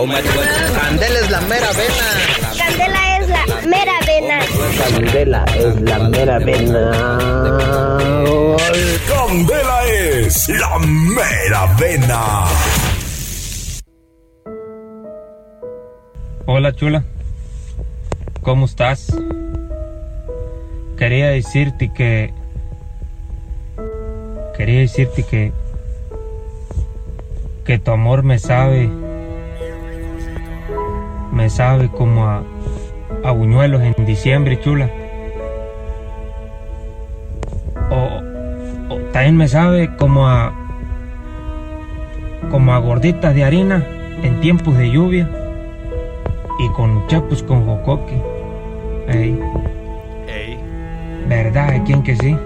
Candela es la mera vena. Candela es la mera vena. Candela es la mera vena. Candela es la mera vena. Hola chula, ¿cómo estás? Quería decirte que... Quería decirte que... Que tu amor me sabe... Me sabe como a... A buñuelos en diciembre, chula. O, o también me sabe como a... Como a gorditas de harina en tiempos de lluvia y con chapus con jocoque. Ey, Ey. ¿verdad? ¿Quién que sí?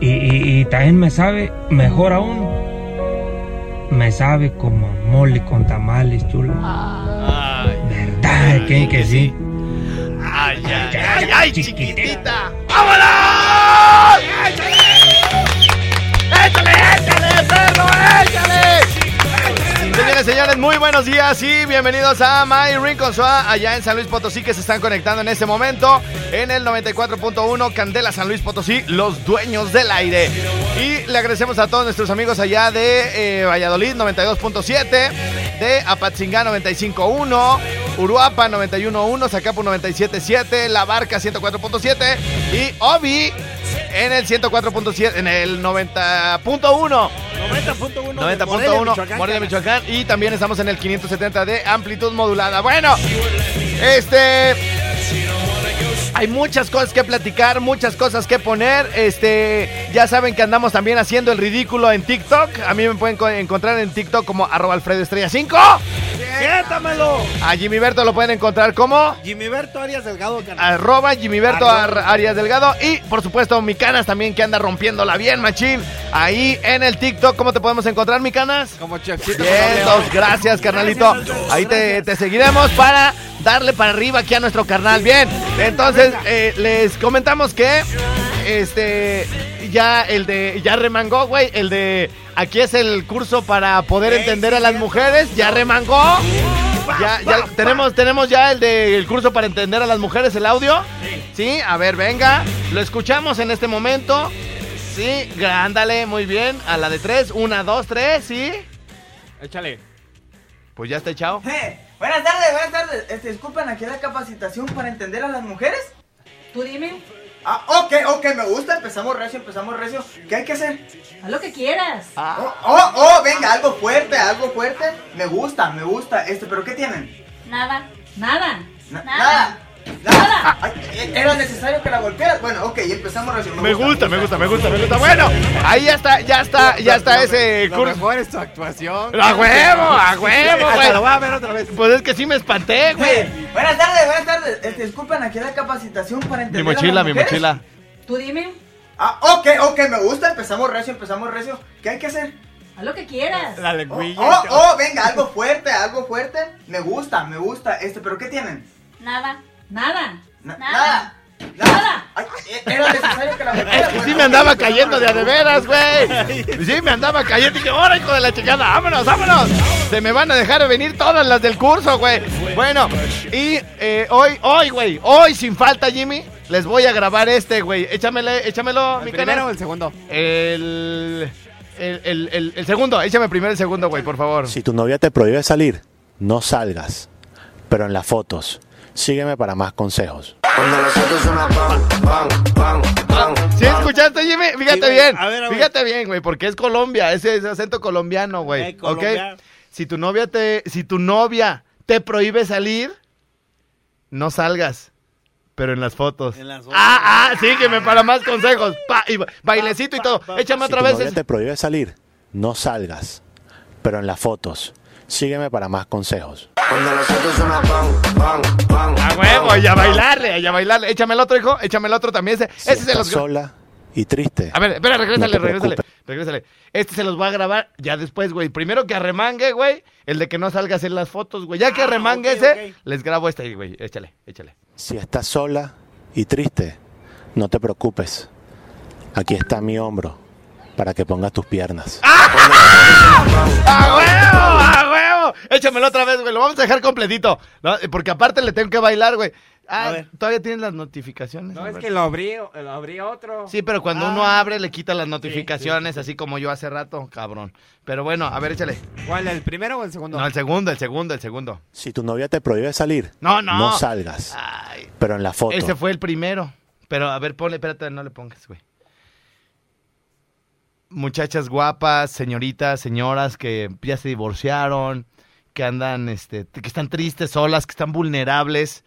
Y, y- y también me sabe, mejor aún, me sabe como a mole con tamales, chula. Ay, ¿Verdad? ¿Quién que sí? ay, ay, ay, ay, chiquitita. ¡Échale, échale, perro, échale! Señores, muy buenos días y bienvenidos a My Rincon allá en San Luis Potosí, que se están conectando en este momento en el 94.1 Candela San Luis Potosí, los dueños del aire. Y le agradecemos a todos nuestros amigos allá de eh, Valladolid 92.7, de Apatzingá 95.1, Uruapa 91.1, Zacapu 97.7, La Barca 104.7 y Obi en el 104.7, en el 90.1. 90.1. 90.1 Morelia, Michoacán. Y también estamos en el 570 de amplitud modulada. Bueno, este. Hay muchas cosas que platicar, muchas cosas que poner. Este, ya saben que andamos también haciendo el ridículo en TikTok. A mí me pueden co- encontrar en TikTok como arroba Alfredo Estrella 5. ¡Siéntamelo! A Jimmy Berto lo pueden encontrar como Jimmy Berto Arias Delgado, carnal. arroba Jimmy Berto Arroba. Ar- Arias Delgado. Y por supuesto, mi canas también que anda rompiéndola bien, machín. Ahí en el TikTok, ¿cómo te podemos encontrar, mi canas? Como Chefcito. Gracias, carnalito. Ahí te, te seguiremos para darle para arriba aquí a nuestro carnal. Bien, entonces eh, les comentamos que este ya el de ya remangó, güey, el de aquí es el curso para poder entender a las mujeres, ya remangó. Ya, ya tenemos, tenemos ya el de el curso para entender a las mujeres, el audio. Sí, a ver, venga. Lo escuchamos en este momento. Sí, ándale, muy bien. A la de tres, una, dos, tres, sí. Échale. Pues ya está echado. Eh, buenas tardes, buenas tardes. Este, disculpen, aquí la capacitación para entender a las mujeres. Tú dime, Ah, ok, ok, me gusta. Empezamos recio, empezamos recio. ¿Qué hay que hacer? haz lo que quieras. Oh, oh, oh, venga, algo fuerte, algo fuerte. Me gusta, me gusta. Este, ¿pero qué tienen? Nada, nada, Na- nada. Nada. Ay, eh, ¿Era necesario que la golpearas? Bueno, ok, empezamos recio. Me gusta, me gusta, me gusta, me gusta. Bueno, ahí ya está, ya está, ya está ese Lo curso. mejor es tu actuación. ¡A huevo, a huevo, güey! lo voy a ver otra vez. Pues es que sí me espanté, güey. Eh, buenas tardes, buenas tardes. Este, disculpen, aquí la capacitación para Mi entender mochila, a mi las mujeres. mochila. Tú dime, Ah, ok, ok, me gusta. Empezamos recio, empezamos recio. ¿Qué hay que hacer? haz lo que quieras. La Oh, lengüilla. oh, oh, venga, algo fuerte, algo fuerte. Me gusta, me gusta. Este, ¿pero qué tienen? Nada, nada, Na- nada. Nada. Nada. Ay, eh, era necesario que la Es sí Bueno, me andaba cayendo de a de veras, güey. Sí, me andaba cayendo. Y dije, ¡ahora, hijo de la chingada! ¡Vámonos, vámonos! Se me van a dejar venir todas las del curso, güey. Bueno, y eh, hoy, hoy, güey, hoy sin falta, Jimmy, les voy a grabar este, güey. Échamele, échamelo, ¿El mi primero o el segundo? El, el, el, el, el segundo, échame primero el segundo, güey, por favor. Si tu novia te prohíbe salir, no salgas. Pero en las fotos, sígueme para más consejos. ¿Sí escuchaste, Jimmy? Fíjate Sí, güey. bien. A ver, a ver. Fíjate bien, güey, porque es Colombia, ese es acento colombiano, güey. Eh, ¿Ok? Colombia. Si tu novia te, si tu novia te prohíbe salir, no salgas. Pero en las fotos. En las fotos. Ah, ah, sígueme para más consejos. Pa, y ba- bailecito y todo. pa, pa. Échame Si otra tu vez. novia ese. te prohíbe salir, no salgas. Pero en las fotos, sígueme para más consejos. A huevo, y a bailarle, y a bailarle. Échame el otro, hijo. Échame el otro también. Ese, Si ese se estás los. sola y triste, A ver, espera, regrésale, No regrésale, regrésale. Este se los voy a grabar ya después, güey. Primero que arremangue, güey. El de que no salgas en las fotos, güey. Ya que Ah, arremangue ok, ese, les grabo este, güey. Échale, échale. si estás sola y triste, no te preocupes. Aquí está mi hombro para que pongas tus piernas. ¡A huevo! ¡A huevo! Échamelo otra vez, güey. Lo vamos a dejar completito. ¿no? Porque aparte le tengo que bailar, güey. Ah, A ver. todavía tienes las notificaciones. No, es que lo abrí, lo abrí otro. Sí, pero cuando Ah. uno abre le quita las notificaciones, así como yo hace rato, cabrón. Pero bueno, a ver, échale. ¿Cuál, el primero o el segundo? No, el segundo, el segundo, el segundo. Si tu novia te prohíbe salir, No, no. no salgas. Ay, Pero en la foto. ese fue el primero. Pero a ver, ponle, espérate, no le pongas, güey. Muchachas guapas, señoritas, señoras que ya se divorciaron, que andan, este, que están tristes, solas, que están vulnerables.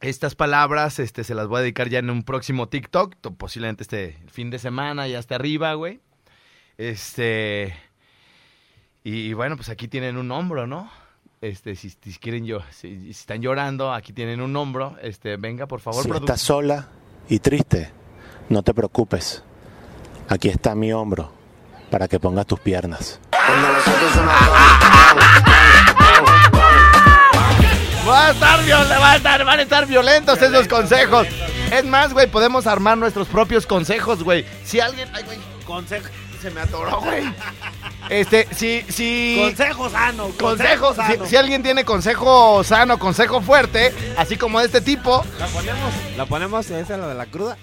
Estas palabras, este, se las voy a dedicar ya en un próximo TikTok, to- posiblemente este fin de semana, ya hasta arriba, güey. Este, y, y bueno, pues aquí tienen un hombro, ¿no? Este, si, si quieren yo, si, si están llorando, aquí tienen un hombro. Este, venga, por favor, si estás sola y triste, no te preocupes. Aquí está mi hombro para que pongas tus piernas. Va a estar viol- va a estar, van a estar violentos esos consejos. Es más, güey, podemos armar nuestros propios consejos, güey. Si alguien, ay, güey, Consejo. se me atoró, güey. Este, si, si. Consejo sano. Consejo, si, sano. si alguien tiene consejo sano, consejo fuerte, así como de este tipo, ¿La ponemos? ¿La ponemos? ¿Esa es la de la cruda?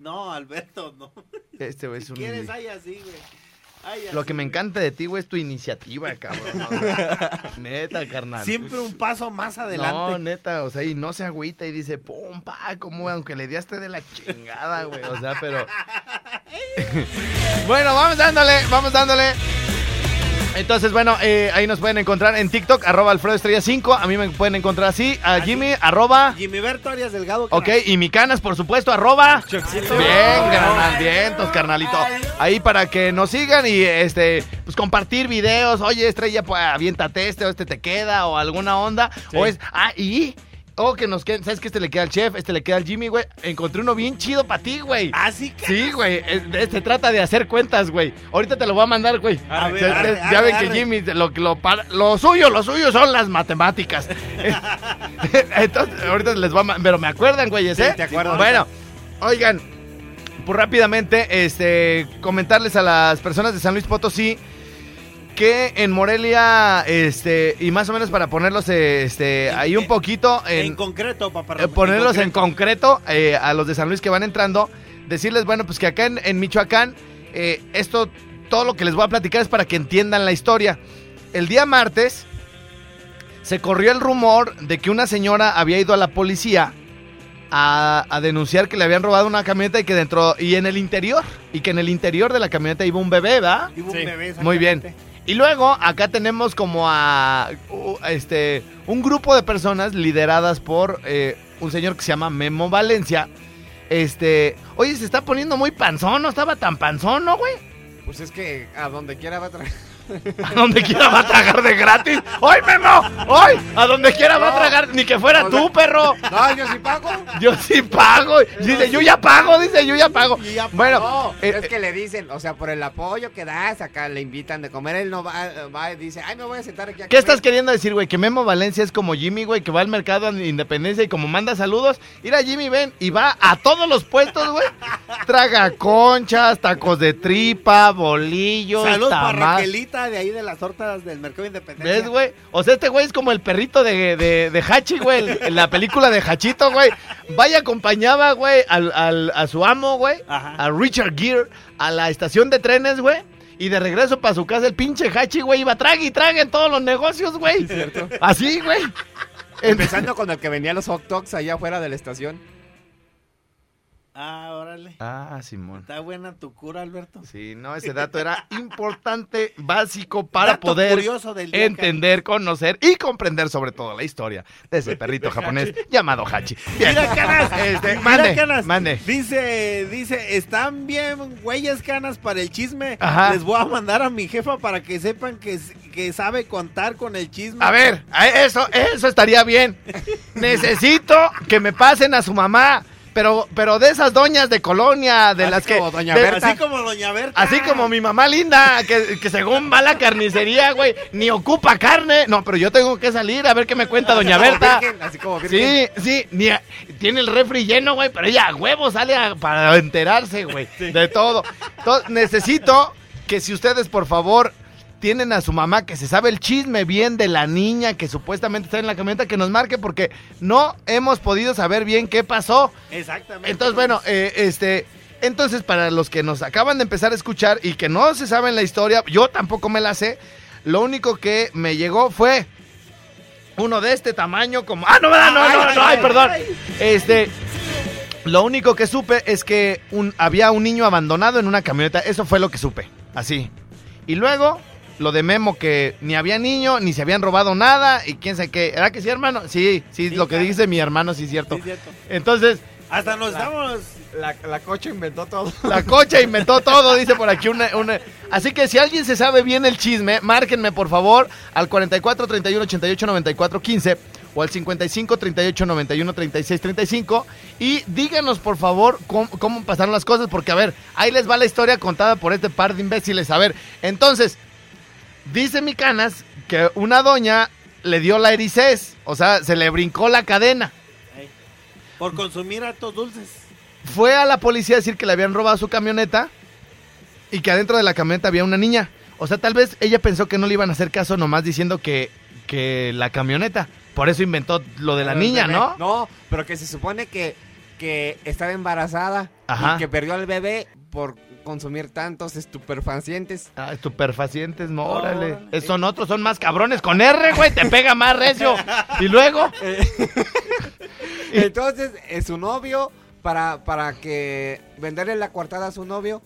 No, Alberto, no. este güey es Si un. quieres, ay así, güey. Ay, Lo que me güey. encanta de ti, güey, es tu iniciativa, cabrón. ¿no? Neta, carnal. Siempre un paso más No, adelante. neta, o sea, y no se agüita y dice, pum, pa, como aunque le diaste de la chingada, güey. O sea, pero. bueno, vamos dándole, vamos dándole. Entonces, bueno, eh, ahí nos pueden encontrar en TikTok, arroba Alfredo Estrella 5. A mí me pueden encontrar así. A Jimmy, arroba. Jimmy Berto Arias Delgado. Ok, y mi canas, por supuesto, arroba. Bien, carnal, vientos, carnalito. Ahí para que nos sigan y este, pues compartir videos. Oye, estrella, pues aviéntate este, o este te queda, o alguna onda. O es, ah, y. O que nos quede, ¿sabes que Este le queda al chef, este le queda al Jimmy, güey. Encontré uno bien chido para ti, güey. Así que. Sí, güey. Se trata de hacer cuentas, güey. Ahorita te lo voy a mandar, güey. A ver, Ya- arre, ya arre, ven que. Jimmy, lo, lo, para- lo suyo, lo suyo son las matemáticas. Entonces, ahorita les voy a... Pero me acuerdan, güeyes, ¿eh? Sí, te acuerdo. Bueno, oigan, pues rápidamente, este, comentarles a las personas de San Luis Potosí que en Morelia, este, y más o menos para ponerlos, este, ahí un poquito En, en, concreto, papá. eh, ponerlos en concreto eh, a los de San Luis que van entrando, decirles, bueno, pues que acá en, en Michoacán, eh, esto, todo lo que les voy a platicar es para que entiendan la historia. El día martes se corrió el rumor de que una señora había ido a la policía a, a denunciar que le habían robado una camioneta y que dentro, y en el interior, y que en el interior de la camioneta iba un bebé, un Sí. bebé, Muy bien. Y luego acá tenemos como a este un grupo de personas lideradas por eh, un señor que se llama Memo Valencia. Este, oye, se está poniendo muy panzón, no estaba tan panzón, ¿no, güey? Pues es que a donde quiera va a traer. A donde quiera va a tragar de gratis. ¡Hoy, Memo! ¡Hoy! A donde quiera va a tragar, ni que fuera O tú, perro. No, yo sí pago. Yo sí pago. Dice, yo ya pago, dice, yo ya pago. Yo ya Bueno, No, eh, es que le dicen, o sea, por el apoyo que das, acá le invitan de comer, él no va, va y dice, ay, me voy a sentar aquí a ¿Qué comer". estás queriendo decir, güey? Que Memo Valencia es como Jimmy, güey, que va al mercado de Independencia y como manda saludos. Mira, Jimmy, ven, y va a todos los puestos, güey. Traga conchas, tacos de tripa, bolillos, Saludos para tamal. De ahí de las tortas del Mercado Independencia. ¿Ves, güey? O sea, este güey es como el perrito de, de, de Hachi, güey, en la película de Hachito, güey. Vaya, acompañaba, güey, al, al- a su amo, güey, Ajá. a Richard Gere, a la estación de trenes, güey. Y de regreso para su casa, el pinche Hachi, güey, iba trague y trague en todos los negocios, güey. Así, güey. Empezando con el que vendía los hot dogs allá afuera de la estación. Ah, órale. Ah, Simón. Está buena tu cura, Alberto. Sí, no, ese dato era importante, básico para Dato poder entender, conocer y comprender sobre todo la historia de ese perrito japonés llamado Hachi. Bien. Mira, canas. Este, Mira, mande, canas. mande. Dice, dice, están bien güeyes canas para el chisme. Ajá. Les voy a mandar a mi jefa para que sepan que, que sabe contar con el chisme. A ver, eso, eso estaría bien. Necesito que me pasen a su mamá, pero, pero de esas doñas de colonia, de Así las que, como doña de- Berta. Así como Doña Berta. así como mi mamá linda, que, que según va a la carnicería, güey, ni ocupa carne. No, pero yo tengo que salir a ver qué me cuenta doña Como Berta. virgen, así como virgen. Sí, sí, ni a- tiene el refri lleno, güey, pero ella a huevo sale a- para enterarse, güey, de todo. Entonces, necesito que si ustedes, por favor, tienen a su mamá que se sabe el chisme bien de la niña que supuestamente está en la camioneta, que nos marque porque no hemos podido saber bien qué pasó. Exactamente. Entonces, bueno, eh, este... Entonces, para los que nos acaban de empezar a escuchar y que no se saben la historia, yo tampoco me la sé, lo único que me llegó fue uno de este tamaño como... Ah, no, no, no, no, no, ay, perdón. Este... Lo único que supe es que un, había un niño abandonado en una camioneta. Eso fue lo que supe. Así. Y luego, lo de Memo, que ni había niño, ni se habían robado nada. Y quién sabe qué. ¿Era que sí, hermano? Sí, sí, lo que claro. dice mi hermano, sí es cierto. Sí, es cierto. Entonces, Hasta nos estamos. La, la cocha inventó todo. la cocha inventó todo, dice por aquí una, una- Así que si alguien se sabe bien el chisme, márquenme por favor al 44 31 88 94 15 o al 55 38 91 36 35 y díganos por favor cómo, cómo pasaron las cosas porque a ver, ahí les va la historia contada por este par de imbéciles. A ver, entonces, dice mi canas que una doña le dio la ericés, o sea, se le brincó la cadena. Por consumir hartos dulces. fue a la policía a decir que le habían robado su camioneta y que adentro de la camioneta había una niña. O sea, tal vez ella pensó que no le iban a hacer caso nomás diciendo que, que la camioneta. Por eso inventó lo de la niña. ¿no? No, pero que se supone que, que estaba embarazada Ajá. y que perdió al bebé por consumir tantos estupefacientes. Ah, estupefacientes, no, órale. Eh, Son otros, son más cabrones. Con R, güey, te pega más recio. Y luego, Entonces, eh, su novio, para, para que venderle la coartada a su novio,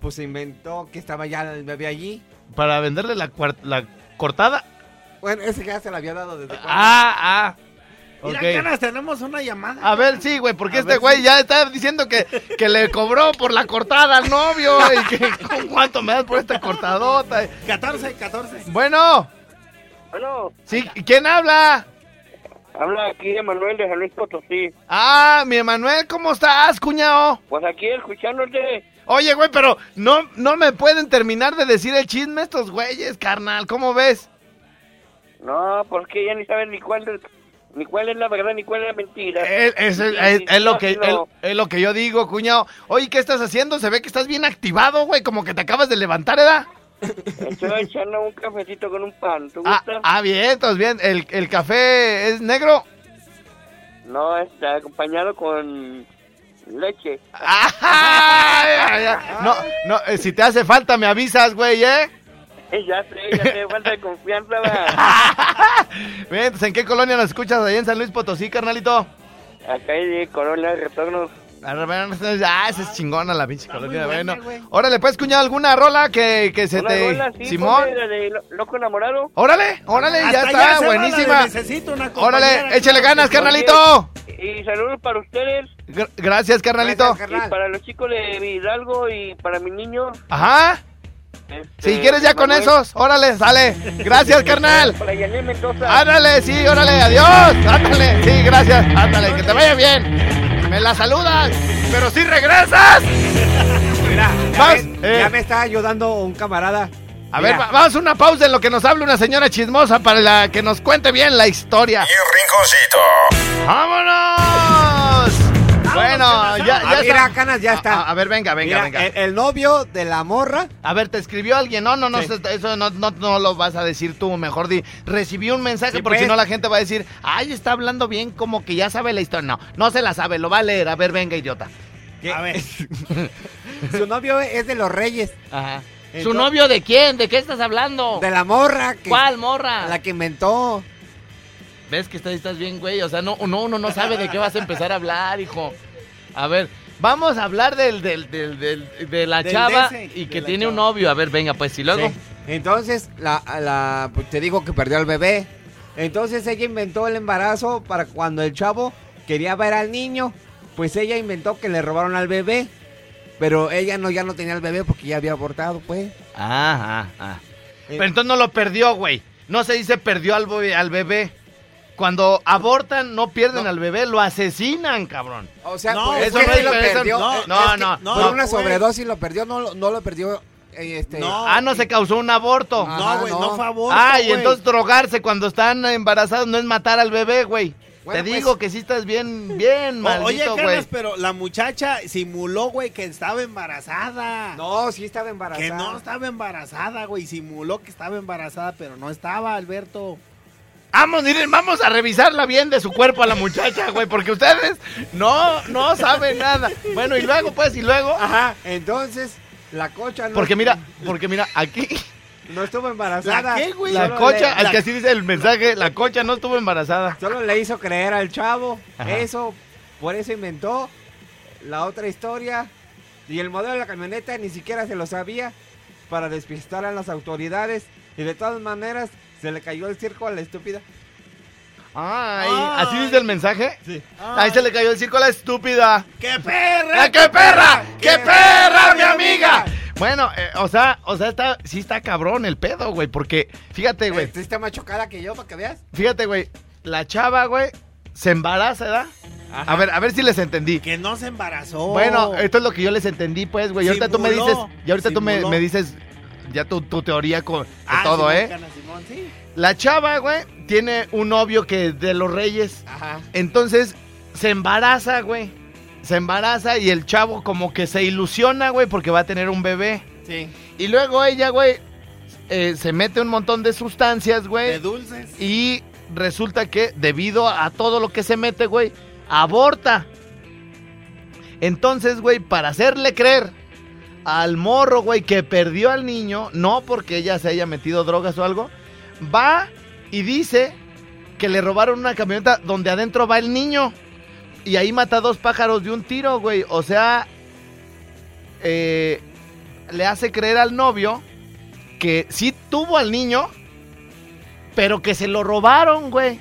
pues se inventó que estaba ya el bebé allí. para venderle la, cuar- la cortada. Bueno, ese ya se la había dado desde cuando. Ah, ah. Mira, tenemos una llamada. A ver, sí, güey, porque A este güey sí. ya está diciendo que, que le cobró por la cortada al novio y que ¿con cuánto me das por esta cortadota. 14, 14. Bueno, Bueno, sí, ¿quién habla? habla aquí Emanuel de San Luis Potosí. Ah, mi Emanuel, ¿cómo estás, cuñado? Pues aquí escuchándote. Oye, güey, pero no, no me pueden terminar de decir el chisme estos güeyes, carnal, ¿cómo ves? No, porque ya ni saben ni cuál ni cuál es la verdad ni cuál es la mentira. Es, es- es- es lo que, no. es- lo que yo digo, cuñado. Oye, ¿qué estás haciendo? Se ve que estás bien activado, güey, como que te acabas de levantar, ¿edad? Estoy echando un cafecito con un pan. ¿Tú Ah, gustas? ah, bien, entonces bien. ¿El, el café es negro? No, está acompañado con leche. Ay. No, no, eh, si te hace falta me avisas, güey, ¿eh? Ya sé, ya sé, falta de confianza. va. Bien, entonces, ¿en qué colonia nos escuchas? Ahí en San Luis Potosí, carnalito. Acá hay de Corolla Retornos. Ah, esa es chingona la pinche colonia. Bueno, órale, pues, cuñado, alguna rola que, que se Una te... rola, sí, Simón. de Lo- Loco Enamorado. Órale, órale, ya Hasta está, allá la de buenísima. Necesito una Órale, échale ganas, carnalito. Y saludos para ustedes. Gr- Gracias, carnalito. Y para los chicos de Hidalgo y para mi niño. Ajá. Este, Si quieres ya con Manuel. esos, órale, sale. Gracias, carnal. Ándale, sí, órale, adiós. Ándale, sí, gracias. Ándale, que te vaya bien. Me la saludas, pero si regresas. Mira, ya, Vas, me, eh. ya me está ayudando un camarada. A Mira, ver, va- vamos a una pausa en lo que nos habla una señora chismosa para la que nos cuente bien la historia. rinconcito. ¡Vámonos! Bueno, ya, ya Ah, mira. Canas, ya A- está. A, a ver, venga, venga, Mira, venga. El, el novio de la morra. A ver, te escribió alguien. No, no, no, Sí. eso no, no, no lo vas a decir tú. Mejor di, recibí un mensaje Sí, porque pues. si no la gente va a decir, ay, está hablando bien, como que ya sabe la historia. No, no se la sabe, lo va a leer. A ver, venga, idiota. A ver. Su novio es de los reyes. Ajá. ¿Su Entonces- novio de quién? ¿De qué estás hablando? De la morra. Que, ¿Cuál morra? La que inventó. ¿Ves que estás, bien, güey? O sea, no, no, uno no sabe de qué vas a empezar a hablar, hijo. A ver, vamos a hablar del, del, del, del- de la chava y que tiene un novio. A ver, venga, pues, y luego. Sí. Entonces, la, la, pues, te digo que perdió al bebé. Entonces ella inventó el embarazo para cuando el chavo quería ver al niño, pues ella inventó que le robaron al bebé. Pero ella no ya no tenía el bebé porque ya había abortado, pues. Ajá, ajá. Pero entonces no lo perdió, güey. No se dice perdió al, al bebé. Cuando abortan, no pierden al bebé, lo asesinan, cabrón. O sea, No, eso es no es- lo perdió. no, no, es que no, no, Por una sobredosis lo perdió, no, lo- no lo perdió. eh, Este, No. Ah, no se causó un aborto. Ah. No, güey, no. no, favor. Ah, y entonces drogarse cuando están embarazados no es matar al bebé, güey. Bueno, Te pues- digo que sí estás bien, bien Oye, maldito, güey. Carlos, pero la muchacha simuló, güey, que estaba embarazada. No, sí estaba embarazada. Que no estaba embarazada, güey. Simuló que estaba embarazada, pero no estaba, Alberto. Vamos, miren, vamos a revisarla bien de su cuerpo a la muchacha, güey, porque ustedes no, no saben nada. Bueno, y luego, pues, y luego. Ajá, entonces la cocha no. Porque mira, porque mira, aquí No estuvo embarazada. ¿La qué, güey? la Solo cocha, le- al la- que así dice el mensaje, la cocha no estuvo embarazada. Solo le hizo creer al chavo. Ajá. Eso, por eso inventó la otra historia. Y el modelo de la camioneta ni siquiera se lo sabía para despistar a las autoridades. Y de todas maneras, se le cayó el circo a la estúpida. Ay, Ay. así dice el mensaje. Sí. Ahí se le cayó el circo a la estúpida. ¡Qué perra! ¡Ah, qué perra! ¡Qué perra, mi amiga! Bueno, eh, o sea, o sea, está, sí está cabrón el pedo, güey, porque fíjate, güey, Tú está más chocada que yo, para que veas. fíjate, güey, la chava, güey, se embaraza, ¿verdad? A ver, a ver si les entendí. Que no se embarazó. Bueno, esto es lo que yo les entendí, pues, güey. Y ahorita tú me dices, y ahorita tú me, me dices ya tu, tu teoría con, Ah, todo, Simón, ¿eh? Cana, Simón, sí. La chava, güey, tiene un novio que de los reyes. Ajá. Entonces, se embaraza, güey. Se embaraza y el chavo como que se ilusiona, güey, porque va a tener un bebé. Sí. Y luego ella, güey, eh, se mete un montón de sustancias, De güey. dulces. Y resulta que debido a todo lo que se mete, güey, aborta. Entonces, güey, para hacerle creer al morro, güey, que perdió al niño, no porque ella se haya metido drogas o algo, va y dice que le robaron una camioneta donde adentro va el niño. Y ahí mata dos pájaros de un tiro, güey. O sea, eh, le hace creer al novio que sí tuvo al niño, pero que se lo robaron, güey.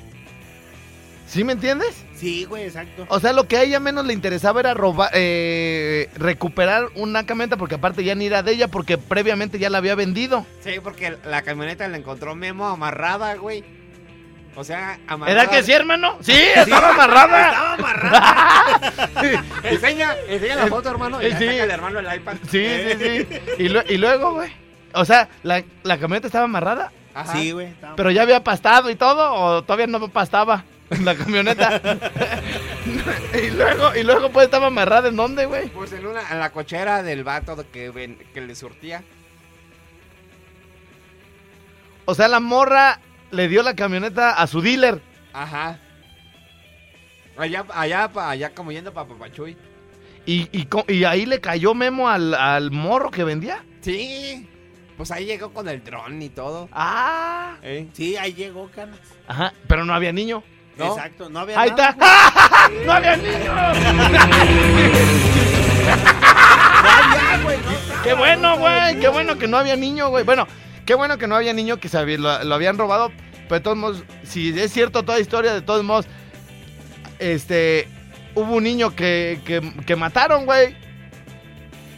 ¿Sí me entiendes? Sí, güey, exacto. O sea, lo que a ella menos le interesaba era robar, eh, recuperar una camioneta, porque aparte ya ni era de ella, porque previamente ya la había vendido. Sí, porque la camioneta la encontró Memo amarrada, güey. O sea, amarrada. ¿Era que sí, hermano? Sí, estaba amarrada. Estaba amarrada. enseña, enseña la foto, hermano. Y Eh, sí. el hermano el iPad. Sí, sí, sí. Y, lue- y luego, güey. O sea, la, la camioneta estaba amarrada, Ajá. Sí, güey. pero ya había pastado y todo, o todavía no pastaba la camioneta. y luego, y luego pues estaba amarrada en dónde, güey. Pues en, una, en la cochera del vato que, ven- que le surtía. O sea, la morra le dio la camioneta a su dealer. Ajá. Allá, allá, pa- allá como yendo para Papachuy. Y, y, co- y ahí le cayó Memo al, al morro que vendía. Sí. Pues ahí llegó con el dron y todo. Ah. ¿Eh? Sí, ahí llegó, Canas. Ajá, pero no había niño. ¿No? Exacto, no había Ahí nada, está. ¡No había niño! qué bueno, güey. Qué bueno que no había niño, güey. Bueno, qué bueno que no había niño que se lo, lo habían robado. Pero de todos modos, si es cierto toda historia, de todos modos, este, hubo un niño que, que, que mataron, güey.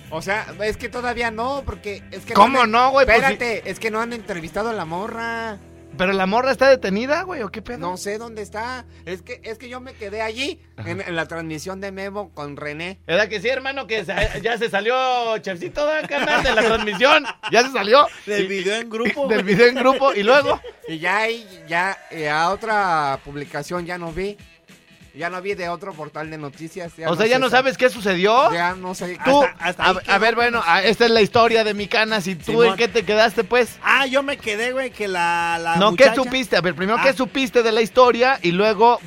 O sea, es que todavía no, porque es que ¿Cómo no, güey? Pues Espérate, es que no han entrevistado a la morra. Pero la morra está detenida, güey, ¿o qué pedo? No sé dónde está. Es que, es que yo me quedé allí en, en la transmisión de Memo con René. ¿Verdad que sí, hermano? Que se- ya se salió Chefcito de la transmisión. Ya se salió. Del Y- video en grupo, Del video en grupo. Y luego. Y ya ahí, ya eh, a otra publicación ya no vi. Ya no vi de otro portal de noticias. o sea, ya no sa- sabes qué sucedió. Ya no sé. Tú, Hasta- hasta a, ver, bueno, ah, esta es la historia de mi canas. ¿Y tú Simón. en qué te quedaste, pues? Ah, yo me quedé, güey, que la, la no, muchacha... ¿qué supiste? A ver, primero, Ah. ¿qué supiste de la historia? Y luego,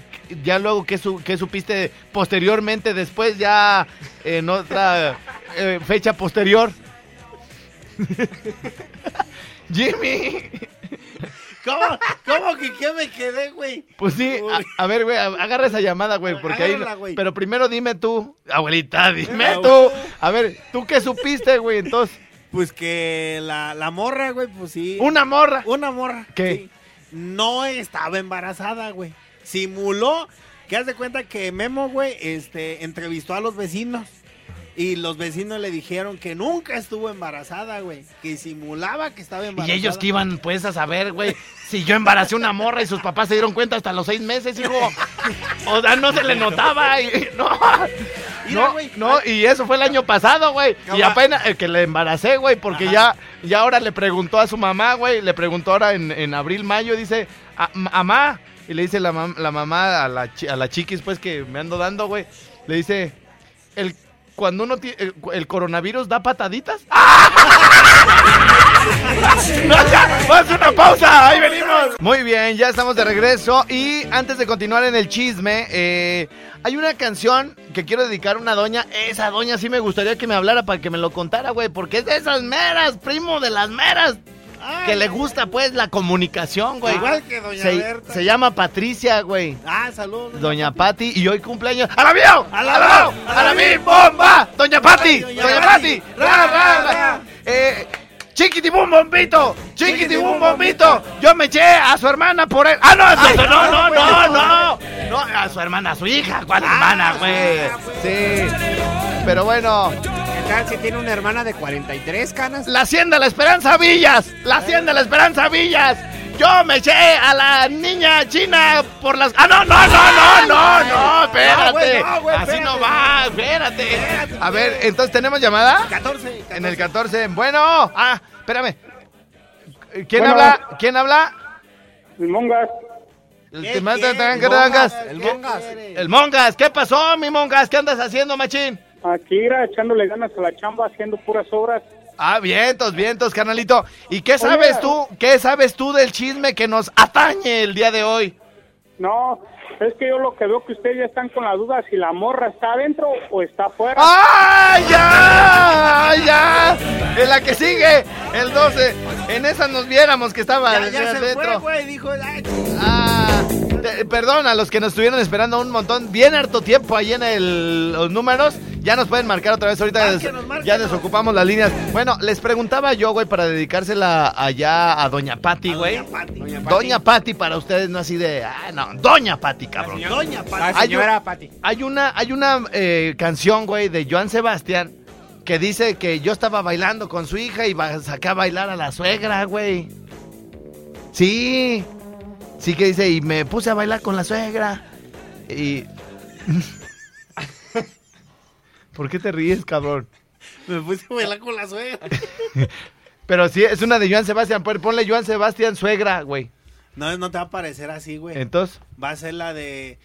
ya luego, ¿qué, su- qué supiste posteriormente, después, ya en otra eh, fecha posterior? Jimmy. ¿Cómo, cómo que qué me quedé, güey? Pues sí, a, a ver, güey, agarra esa llamada, güey, porque ahí... Güey. Pero primero dime tú, abuelita, dime tú. A ver, ¿tú qué supiste, güey? Entonces, Pues que la, la morra, güey, pues sí. una morra. Una morra. ¿Qué? sí, no estaba embarazada, güey. Simuló que haz de cuenta que Memo, güey, este, entrevistó a los vecinos. Y los vecinos le dijeron que nunca estuvo embarazada, güey. Que simulaba que estaba Y embarazada. ellos que iban, pues, a saber, güey, si yo embaracé una morra y sus papás se dieron cuenta hasta los seis meses, hijo. O sea, no se le notaba. y- no, Mira, no, no, y eso fue el año pasado, güey. Y apenas el que le embaracé, güey, porque ya, ya ahora le preguntó a su mamá, güey, le preguntó ahora en, en abril, mayo, dice, "A- mamá, Y le dice la, mam- la mamá a la, a la chiquis, pues, que me ando dando, güey. Le dice, el, cuando uno tiene, el, el coronavirus da pataditas. No, ya, vamos a una pausa, ahí venimos. Muy bien, ya estamos de regreso y antes de continuar en el chisme, eh, hay una canción que quiero dedicar a una doña. Esa doña sí me gustaría que me hablara para que me lo contara, güey, porque es de esas meras, primo de las meras. Que le gusta, pues, la comunicación, güey. Igual que doña se, Berta. se llama Patricia, güey. Ah, saludos. Doña Pati y hoy cumpleaños. ¡A la mío! ¡A ¡A la! ¡A la mío! ¡Bomba! ¡Doña Pati! Doña ¡Doña Pati! ¡Ra, ra, ra! Eh, ¡Chiquitibum bombito! ¡Chiquitibum bombito! Yo me eché a su hermana por él. ¡Ah, no! no, no, no, no! No, a su hermana, a su hija. ¿Cuál hermana, güey? Sí. Pero bueno, ¿Qué tal si tiene una hermana de 43 canas? la hacienda La Esperanza Villas. La hacienda La Esperanza Villas. Yo me eché a la niña china por las. ¡Ah, no, no, no, no, no, no! Espérate. No, güey, no, güey, Así espérate. no va, espérate. A ver, entonces, ¿tenemos llamada? 14. En el 14. Bueno, ah, espérame. ¿Quién Bueno. habla? ¿Quién habla? El Mongas. El, El. Mongas, El ¿qué Mongas. El Mongas, ¿qué pasó, mi Mongas? ¿Qué andas haciendo, machín? Aquí era echándole ganas a la chamba, haciendo puras obras. Ah, vientos, vientos, carnalito. ¿Y qué sabes tú? ¿Qué sabes tú del chisme que nos atañe el día de hoy? No, es que yo lo que veo que ustedes ya están con la duda si la morra está adentro o está afuera. ¡Ah, ya! ¡Ya! En la que sigue, el 12. En esa nos viéramos que estaba Ya, ya se dentro. fue, güey. Dijo, ay, Ah, te- perdón a los que nos estuvieron esperando un montón, bien harto tiempo ahí en el- los números. Ya nos pueden marcar otra vez ahorita. Márquenos, márquenos. ya desocupamos las líneas. Bueno, les preguntaba yo, güey, para dedicársela allá a Doña Pati, güey. Doña Pati. Doña Pati para ustedes, no así de. Ah, no, Doña Pati, cabrón. Doña La Pati. Ay, señora Pati. Hay una, hay una eh, canción, güey, de Joan Sebastián que dice que yo estaba bailando con su hija y va- saqué a bailar a la suegra, güey. Sí. Sí que dice, y me puse a bailar con la suegra. Y... ¿Por qué te ríes, cabrón? Me puse a bailar con la suegra. Pero sí, es una de Joan Sebastián. Pon- Ponle Joan Sebastián suegra, güey. No, no te va a parecer así, güey. Entonces, Va a ser la de.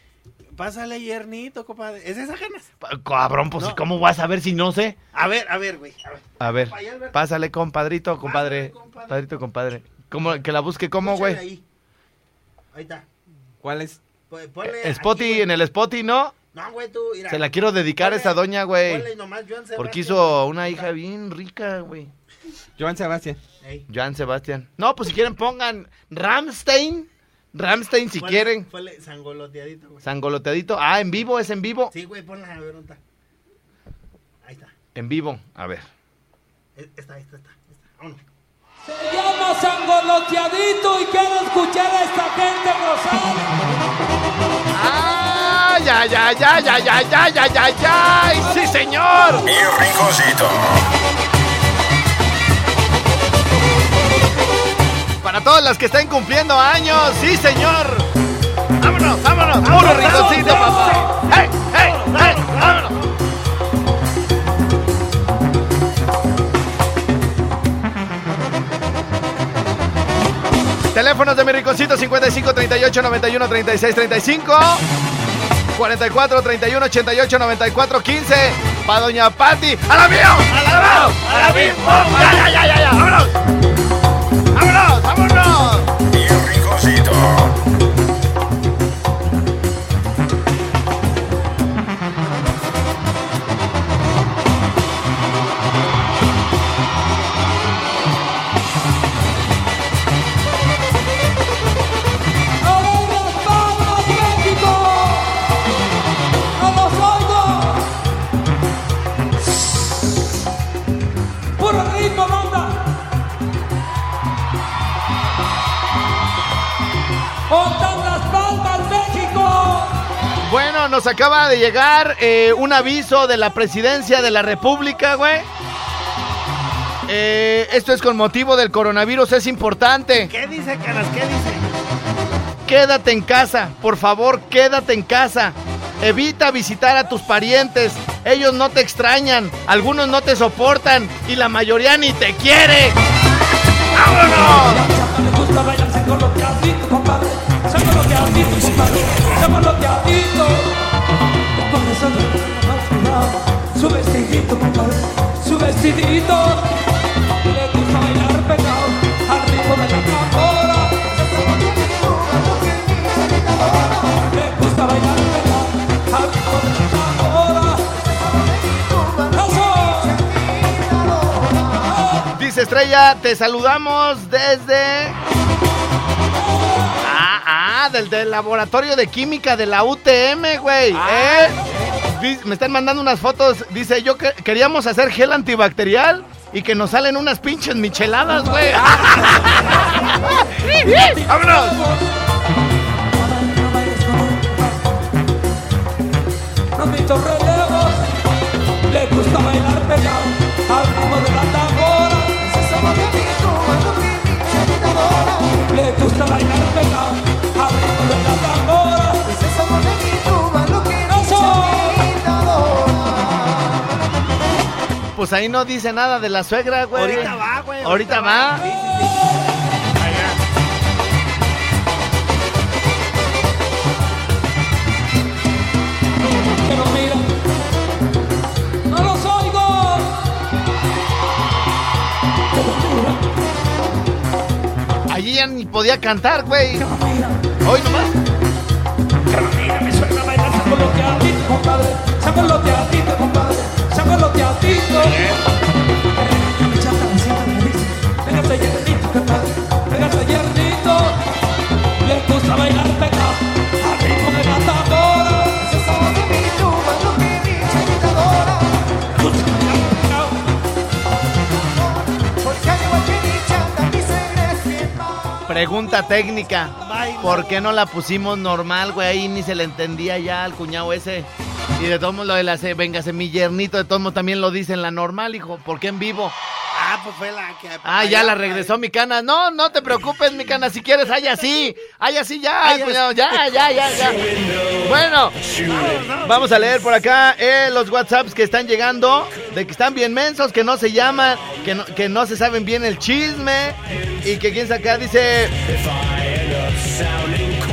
Pásale, yernito, compadre. ¿Es esa ganas? cabrón, pues No. ¿cómo vas a ver si no sé? A ver, a ver, güey. A ver. A pásale, compadrito, compadre. Pásale, compadre. Padrito, compadre. ¿Cómo, que la busque cómo, güey? Ahí. Ahí está. ¿Cuál es? Pues, ponle Eh, Spotty, aquí, en el Spotty, ¿no? No, güey, tú. mira. Se la quiero dedicar a esa doña, güey. ponle nomás Joan Porque hizo una hija bien rica, güey. Joan Sebastián. Ey. Joan Sebastián. No, pues si quieren pongan Ramstein. Ramstein si Ponle- quieren. Ponle sangoloteadito, güey. Sangoloteadito. Ah, en vivo, es en vivo. Sí, güey, ponla a ver está. Ahí está. En vivo. A ver. E- Esta, esta, esta. esta. Vámonos. Se llama sangoloteadito y quiero escuchar a esta gente ¡Ya, ya, ya, ya, ya, ya, ya, ya, ya! ¡Sí, señor! Mi rinconcito. Para todas las que están cumpliendo años, sí, señor. ¡Vámonos, vámonos! ¡Puro rinconcito, papá! ¡Hey, hey, hey! ¡Vámonos! Teléfonos de mi rinconcito 55 38 91 36 35 44 31 88 94 15 para doña Patti a la mío a la mío a la misma ya ya ya ya vámonos vámonos vámonos. Nos acaba de llegar eh, un aviso de la presidencia de la República, güey. Eh, esto es con motivo del coronavirus, es importante. ¿Qué dice, Canas? ¿Qué dice? Quédate en casa, por favor, quédate en casa. Evita visitar a tus parientes. Ellos no te extrañan, algunos no te soportan y la mayoría ni te quiere. ¡Vámonos! su vestidito, papá, su vestidito. Le gusta bailar pegado al ritmo de la tambora. Le gusta bailar pegado al ritmo de la tambora. Dice Estrella, te saludamos desde... Ah, ah, del, del laboratorio de química de la UTM, güey. ¿eh? Me están mandando unas fotos. Dice, yo que queríamos hacer gel antibacterial y que nos salen unas pinches micheladas, güey. ¡Vámonos! No han visto relevos, le gusta bailar pegado al ritmo de la tambora. Le gusta bailar pegado Pues ahí no dice nada de la suegra, güey. Ahorita va, güey. Ahorita va. Pero mira, no los oigo. Allí ya ni podía cantar, güey. Hoy nomás. Pregunta técnica. ¿Por qué no la pusimos normal, güey? Ahí ni se le entendía ya al cuñado ese. Y de todos modos lo de la se- véngase mi yernito, de todos modos también lo dice en la normal, hijo. ¿Por qué en vivo? Ah, pues fue la que. Ah, ya la regresó mi cana. No, no te preocupes, mi cana. Si quieres, hay así. Hay así ya, Ay, cuñado. Ya, ya, ya, ya. Bueno, vamos a leer por acá eh, los WhatsApps que están llegando. De que están bien mensos, que no se llaman, que no, que no se saben bien el chisme. Y que quien saca dice.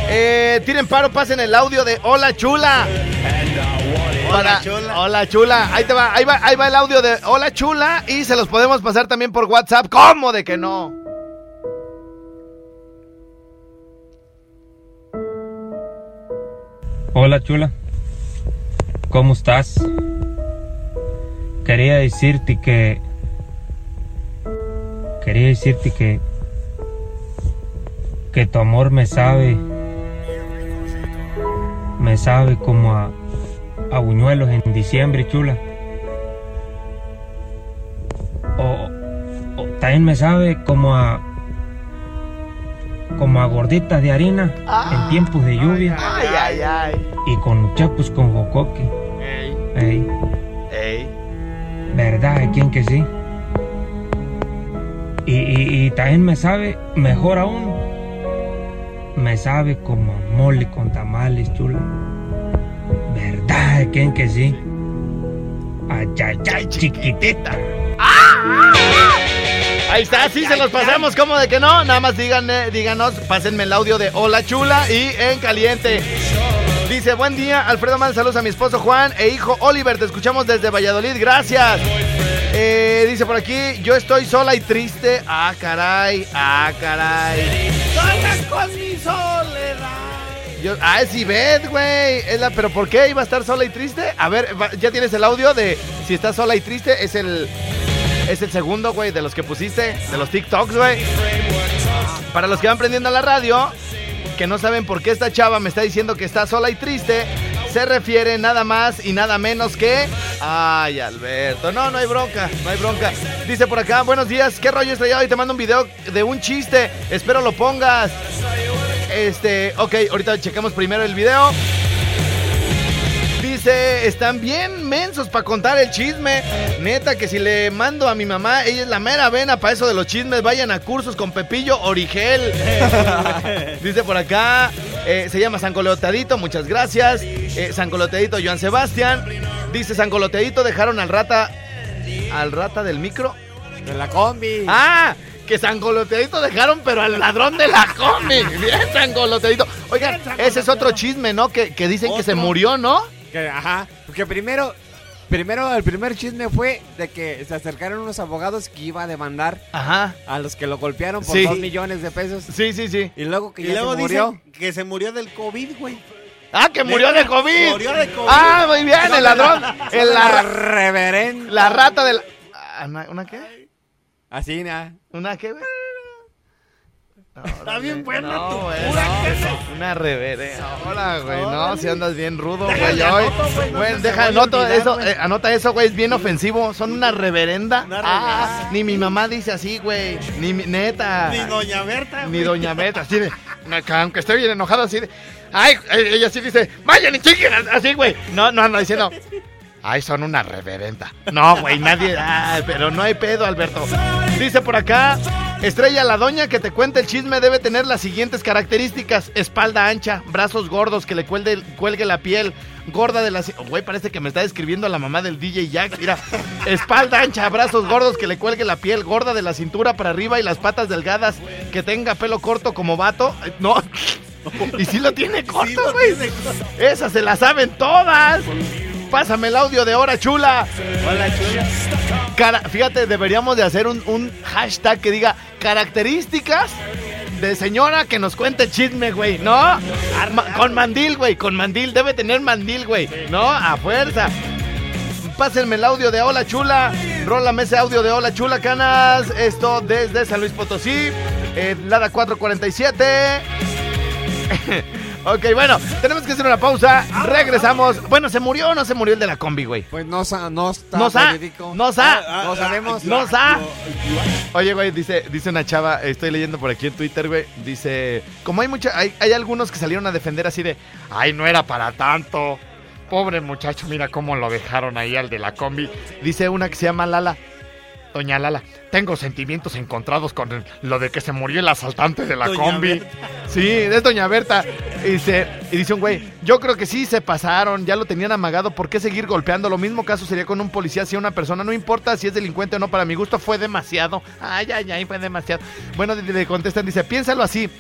Eh, tiren paro, pasen el audio de Hola Chula. Para- Hola chula. Ahí te va, ahí va, ahí va el audio de Hola chula y se los podemos pasar también por WhatsApp. ¿Cómo de que no? Hola chula, ¿cómo estás? Quería decirte que... Quería decirte que... Que tu amor me sabe... Me sabe como a... A buñuelos en diciembre, chula. O, o también me sabe como a... Como a gorditas de harina en tiempos de lluvia Ay, ay, ay. y con chapus con jocoque. Ey, Ey, ey. ¿verdad? ¿Quién que sí? Y, y- y también me sabe, mejor aún, me sabe como mole con tamales, chula. ¿Verdad? ¿Quién que sí? Ay, ay, chiquitita. Ahí está, sí se los pasamos, ¿cómo de que no? Nada más digan, eh, díganos, pásenme el audio de Hola Chula y en caliente. Dice, buen día, Alfredo manda saludos a mi esposo Juan e hijo Oliver, te escuchamos desde Valladolid, gracias. Eh, dice por aquí, yo estoy sola y triste. Ah, caray, ah, caray. ¡Sola con mi soledad! Yo- ah, es Ivette, güey. Es la- pero ¿por qué iba a estar sola y triste? A ver, ya tienes el audio de si estás sola y triste. Es el, es el segundo, güey, de los que pusiste, de los TikToks, güey. Para los que van prendiendo la radio, que no saben por qué esta chava me está diciendo que está sola y triste, se refiere nada más y nada menos que... Ay, Alberto, no, no hay bronca, no hay bronca. Dice por acá, buenos días, ¿qué rollo estrellado? Y te mando un video de un chiste, espero lo pongas. Este, ok, ahorita checamos primero el video. Dice, están bien mensos para contar el chisme. Neta, que si le mando a mi mamá, ella es la mera vena para eso de los chismes. Vayan a cursos con Pepillo Origel. Dice por acá, eh, se llama San Coloteadito, muchas gracias. Eh, San Coloteadito, Joan Sebastián. Dice San Coloteadito, dejaron al rata, al rata del micro. De la combi. Ah, que San Coloteadito dejaron, pero al ladrón de la combi. Bien, San Coloteadito. Oigan, ese es otro chisme, ¿no? Que, que dicen que se murió, ¿no? Que, ajá, porque primero, primero el primer chisme fue de que se acercaron unos abogados que iba a demandar Ajá. a los que lo golpearon por Sí. dos millones de pesos. Sí, sí, sí. Y luego que Y ya luego se murió. dicen que se murió del COVID, güey. Ah, que murió de COVID. Murió de COVID. Ah, muy bien, el ladrón. El La la, reverenda. la rata del. ah, ¿Una, una qué? Así, nada. ¿Una qué, güey? Está bien buena No, tu güey, pura no, casa. Una reverenda. Hola, güey. No, si andas bien rudo, güey. hoy. anoto, güey, no Güey, se te deja, anoto olvidar, eso, eh, anota eso, güey. Es bien ofensivo. Son una reverenda. Una Ah, ni mi mamá dice así, güey. Ni mi, neta. Ni doña Berta. Ni doña Meta, así de, aunque esté bien enojado, así de, ay, eh, ella sí dice, vayan y chiquen, así, güey. No, no anda diciendo, ay, son una reverenda. No, güey, nadie, ay, pero no hay pedo, Alberto. Dice por acá, Estrella, la doña que te cuenta el chisme debe tener las siguientes características: espalda ancha, brazos gordos, que le cuelgue, cuelgue la piel, gorda de la. Güey, parece que me está describiendo la mamá del DJ Jack. Mira, espalda ancha, brazos gordos, que le cuelgue la piel, gorda de la cintura para arriba y las patas delgadas, que tenga pelo corto como vato. No. Y si lo tiene corto, güey. Esas se las saben todas. Pásame el audio de hora chula. Hola, chula. Cara- fíjate, deberíamos de hacer un, un hashtag que diga características de señora que nos cuente chisme, güey, ¿no? Con mandil, güey, con mandil, debe tener mandil, güey, ¿no? A fuerza. Pásenme el audio de Hola Chula. Rólame ese audio de Hola Chula, canas. Esto desde San Luis Potosí. eh, Lada 447. ok, bueno, tenemos que hacer una pausa. Regresamos. Bueno, ¿se murió o no se murió el de la combi, güey? Pues no, sa- no está No sa, no sa, Ah, no sabemos. no sa. Oye, güey, dice, dice una chava, estoy leyendo por aquí en Twitter, güey, dice, como hay mucha, hay, hay algunos que salieron a defender así de, ay, no era para tanto. Pobre muchacho, mira cómo lo dejaron ahí al de la combi. Dice una que se llama Lala. Doña Lala, tengo sentimientos encontrados con lo de que se murió el asaltante de la Doña combi. Berta. Sí, es Doña Berta. Y dice, y dice un güey, yo creo que sí se pasaron, ya lo tenían amagado, ¿por qué seguir golpeando? Lo mismo caso sería con un policía, si una persona, no importa si es delincuente o no, para mi gusto fue demasiado. Ay, ay, ay, fue demasiado. Bueno, le- contestan, dice, piénsalo así.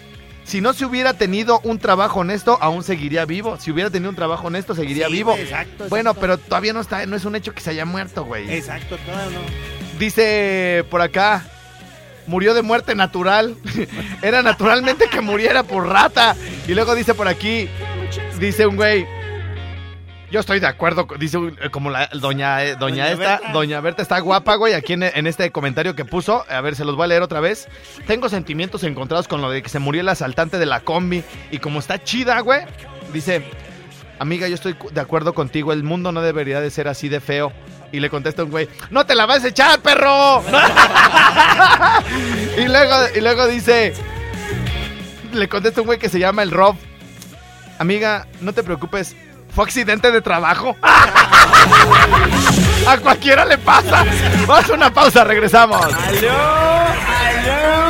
Si no se hubiera tenido un trabajo honesto, aún seguiría vivo. Si hubiera tenido un trabajo honesto, seguiría Sí, vivo. güey, exacto, Bueno, exacto. pero todavía no está, no es un hecho que se haya muerto, güey. Exacto, todavía no. Dice por acá, murió de muerte natural. Era naturalmente que muriera por rata. Y luego dice por aquí, dice un güey, yo estoy de acuerdo, dice eh, como la doña, eh, doña, Doña esta, Berta. doña Berta está guapa, güey, aquí en, en este comentario que puso, a ver, se los voy a leer otra vez. Tengo sentimientos encontrados con lo de que se murió el asaltante de la combi. Y como está chida, güey, dice, amiga, yo estoy de acuerdo contigo, el mundo no debería de ser así de feo. Y le contesta un güey, no te la vas a echar, perro. y, luego, y luego dice, le contesta un güey que se llama el Rob. Amiga, no te preocupes, fue accidente de trabajo. a cualquiera le pasa. Vamos a una pausa, regresamos. ¡Aló! ¡Aló!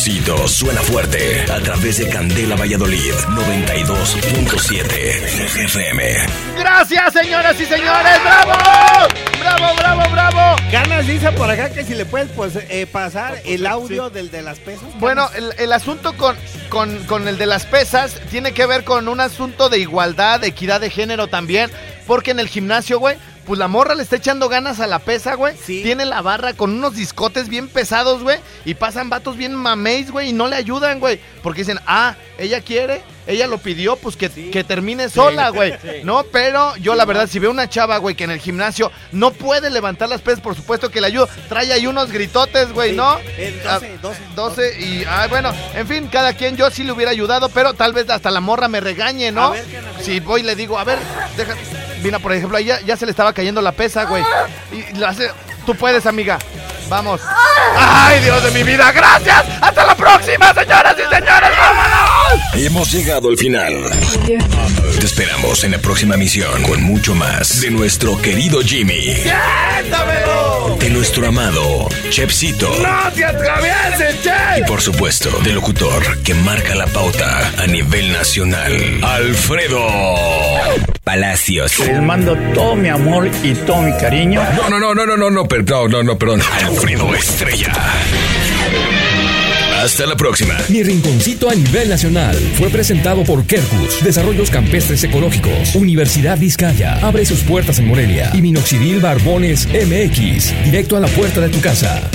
Suena fuerte a través de Candela Valladolid 92.7 FM. Gracias, señoras y señores. ¡Bravo! ¡Bravo, bravo, bravo! Ganas dice por acá que si le puedes pues, eh, pasar el audio del de las pesas. Bueno, el, el asunto con, con, con el de las pesas tiene que ver con un asunto de igualdad, de equidad de género también. Porque en el gimnasio, güey, pues la morra le está echando ganas a la pesa, güey. Tiene la barra con unos discotes bien pesados, güey. Y pasan vatos bien mameis, güey, y no le ayudan, güey. Porque dicen, ah, ella quiere, ella lo pidió, pues que, que termine sola, güey. sí. No, pero yo la verdad, si veo una chava, güey, que en el gimnasio no puede levantar las pesas, por supuesto que le ayudo. Trae ahí unos gritotes, güey, Sí, ¿no? el Ah, 12, 12. 12 y, ah, bueno, en fin, cada quien yo sí le hubiera ayudado, pero tal vez hasta la morra me regañe, ¿no? A ver, ¿qué nos si voy y le digo, a ver, deja, mira, por ejemplo, ahí ya, ya se le estaba cayendo la pesa, güey. Y la hace, tú puedes, amiga. Vamos. ¡Ay, Dios de mi vida! ¡Gracias! ¡Hasta la próxima, señoras y señores! ¡Vámonos! Hemos llegado al final. Te esperamos en la próxima misión con mucho más de nuestro querido Jimmy, ¡Siéntamelo! de nuestro amado Chepsito ¡No te atravieses, y che! por supuesto del locutor que marca la pauta a nivel nacional, Alfredo Palacios. Les mando todo mi amor y todo mi cariño. No, no, no, no, no, no, no, perdón, no, no, perdón. Alfredo Estrella. Hasta la próxima. Mi rinconcito a nivel nacional fue presentado por Kerkus, Desarrollos Campestres Ecológicos, Universidad Vizcaya, abre sus puertas en Morelia y Minoxidil Barbones MX, directo a la puerta de tu casa.